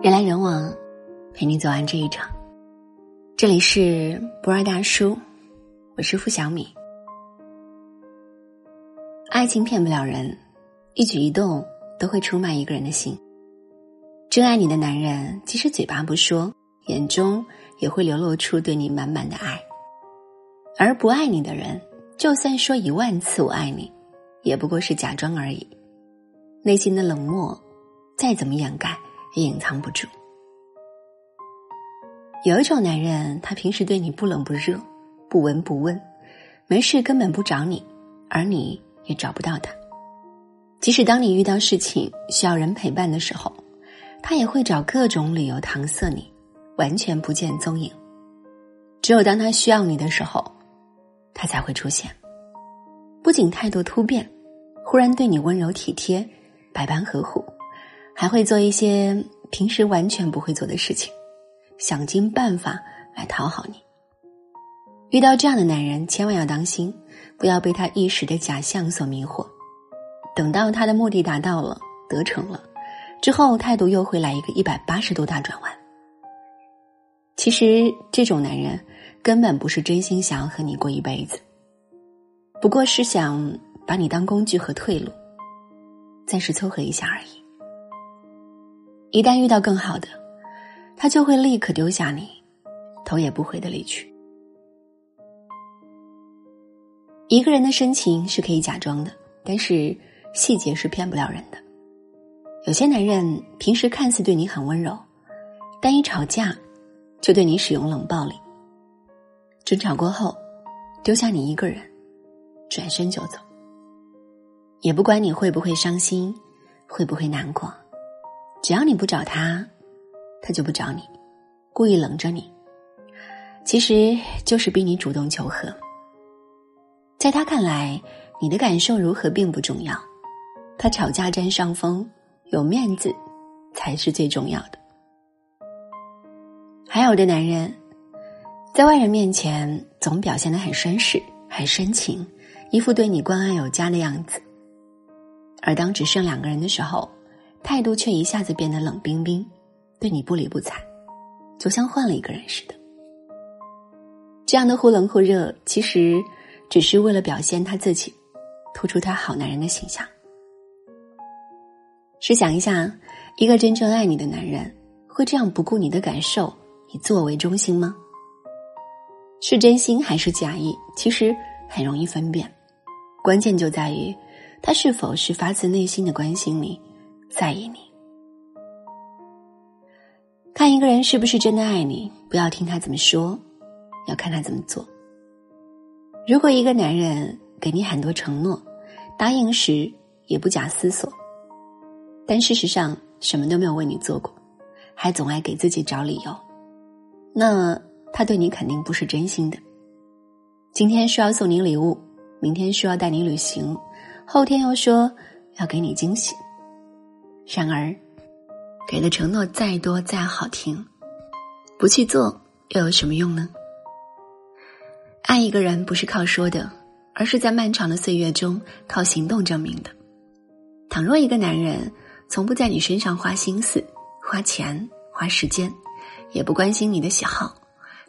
人来人往，陪你走完这一场。这里是不二大叔，我是付小米。爱情骗不了人，一举一动都会出卖一个人的心。真爱你的男人，即使嘴巴不说，眼中也会流露出对你满满的爱；而不爱你的人，就算说一万次我爱你，也不过是假装而已。内心的冷漠，再怎么掩盖，也隐藏不住。有一种男人，他平时对你不冷不热，不闻不问，没事根本不找你，而你也找不到他。即使当你遇到事情需要人陪伴的时候，他也会找各种理由搪塞你，完全不见踪影。只有当他需要你的时候，他才会出现。不仅态度突变，忽然对你温柔体贴，百般呵护，还会做一些平时完全不会做的事情。想尽办法来讨好你。遇到这样的男人，千万要当心，不要被他一时的假象所迷惑。等到他的目的达到了，得逞了，之后态度又会来一个一百八十度大转弯。其实这种男人根本不是真心想要和你过一辈子，不过是想把你当工具和退路，暂时凑合一下而已。一旦遇到更好的。他就会立刻丢下你，头也不回的离去。一个人的深情是可以假装的，但是细节是骗不了人的。有些男人平时看似对你很温柔，但一吵架就对你使用冷暴力。争吵过后，丢下你一个人，转身就走，也不管你会不会伤心，会不会难过，只要你不找他。他就不找你，故意冷着你，其实就是逼你主动求和。在他看来，你的感受如何并不重要，他吵架占上风，有面子才是最重要的。还有的男人，在外人面前总表现的很绅士、很深情，一副对你关爱有加的样子，而当只剩两个人的时候，态度却一下子变得冷冰冰。对你不理不睬，就像换了一个人似的。这样的忽冷忽热，其实只是为了表现他自己，突出他好男人的形象。试想一下，一个真正爱你的男人，会这样不顾你的感受，以自我为中心吗？是真心还是假意？其实很容易分辨，关键就在于他是否是发自内心的关心你，在意你。看一个人是不是真的爱你，不要听他怎么说，要看他怎么做。如果一个男人给你很多承诺，答应时也不假思索，但事实上什么都没有为你做过，还总爱给自己找理由，那他对你肯定不是真心的。今天需要送你礼物，明天需要带你旅行，后天又说要给你惊喜，然而。给的承诺再多再好听，不去做又有什么用呢？爱一个人不是靠说的，而是在漫长的岁月中靠行动证明的。倘若一个男人从不在你身上花心思、花钱、花时间，也不关心你的喜好，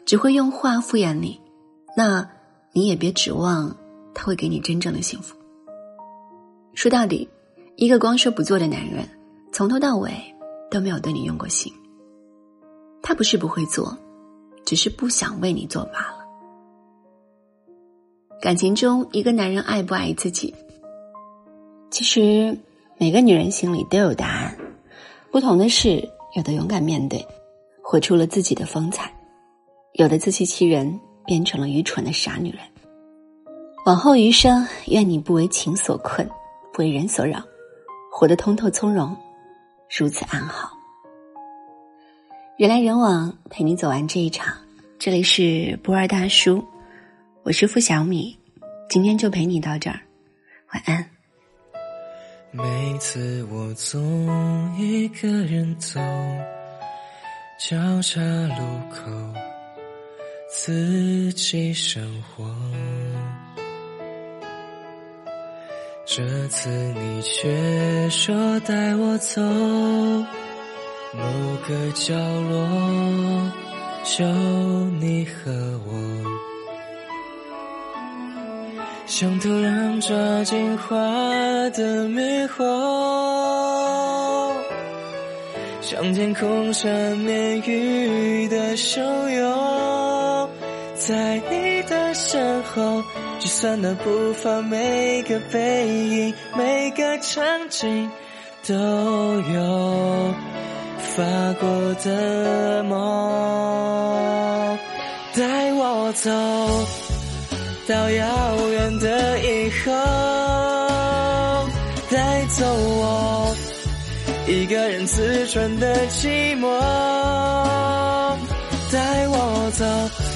只会用话敷衍你，那你也别指望他会给你真正的幸福。说到底，一个光说不做的男人，从头到尾。都没有对你用过心，他不是不会做，只是不想为你做罢了。感情中，一个男人爱不爱自己，其实每个女人心里都有答案。不同的是，有的勇敢面对，活出了自己的风采；有的自欺欺人，变成了愚蠢的傻女人。往后余生，愿你不为情所困，不为人所扰，活得通透从容。如此安好，人来人往，陪你走完这一场。这里是不二大叔，我是付小米，今天就陪你到这儿，晚安。每次我总一个人走，交叉路口，自己生活。这次你却说带我走某个角落，就你和我，像突然抓进花的迷惑，像天空上面雨的汹涌，在你的身后。就算那步伐，每个背影，每个场景，都有发过的梦。带我走到遥远的以后，带走我一个人自尊的寂寞。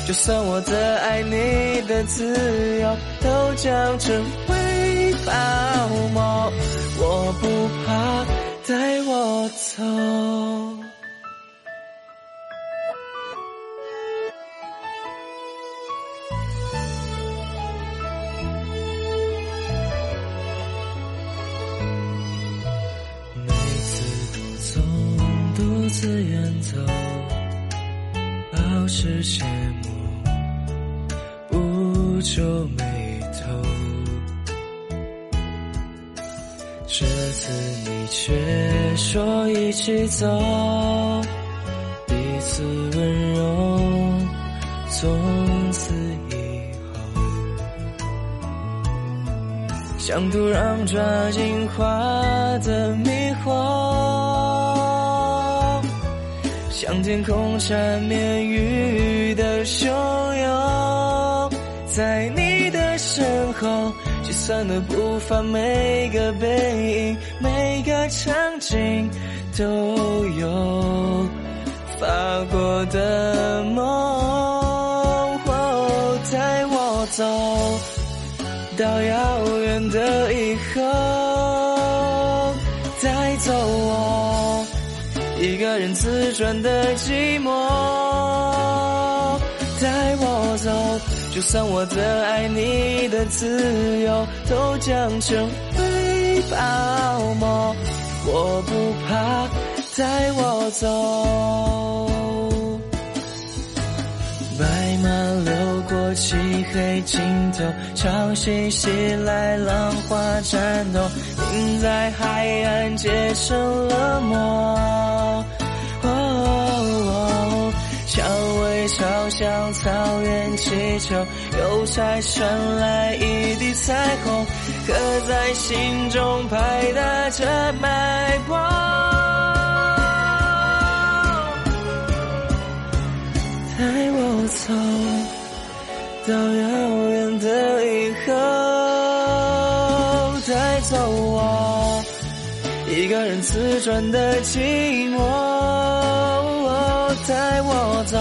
就算我的爱你的自由都将成为泡沫，我不怕。带我走。羡慕，不皱眉头。这次你却说一起走，彼此温柔，从此以后，像土壤抓紧花的迷惑。像天空缠绵雨的汹涌，在你的身后，计算的步伐，每个背影，每个场景，都有发过的梦。带我走到遥远的以后，一个人自转的寂寞，带我走，就算我的爱你的自由都将成为泡沫，我不怕，带我走。白马流过漆黑尽头，潮汐袭来，浪花颤抖，在海岸结成了膜。蔷薇朝向草原祈求，邮差传来一地彩虹，刻在心中拍打着脉搏。带我走到遥远的一个人自转的寂寞。带我走，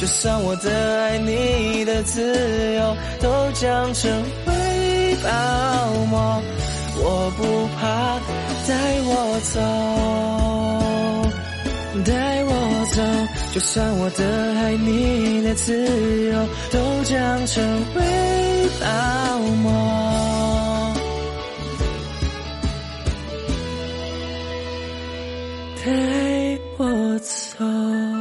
就算我的爱你的自由都将成为泡沫，我不怕。带我走，带我走。就算我的爱你的自由都将成为泡沫，带我走。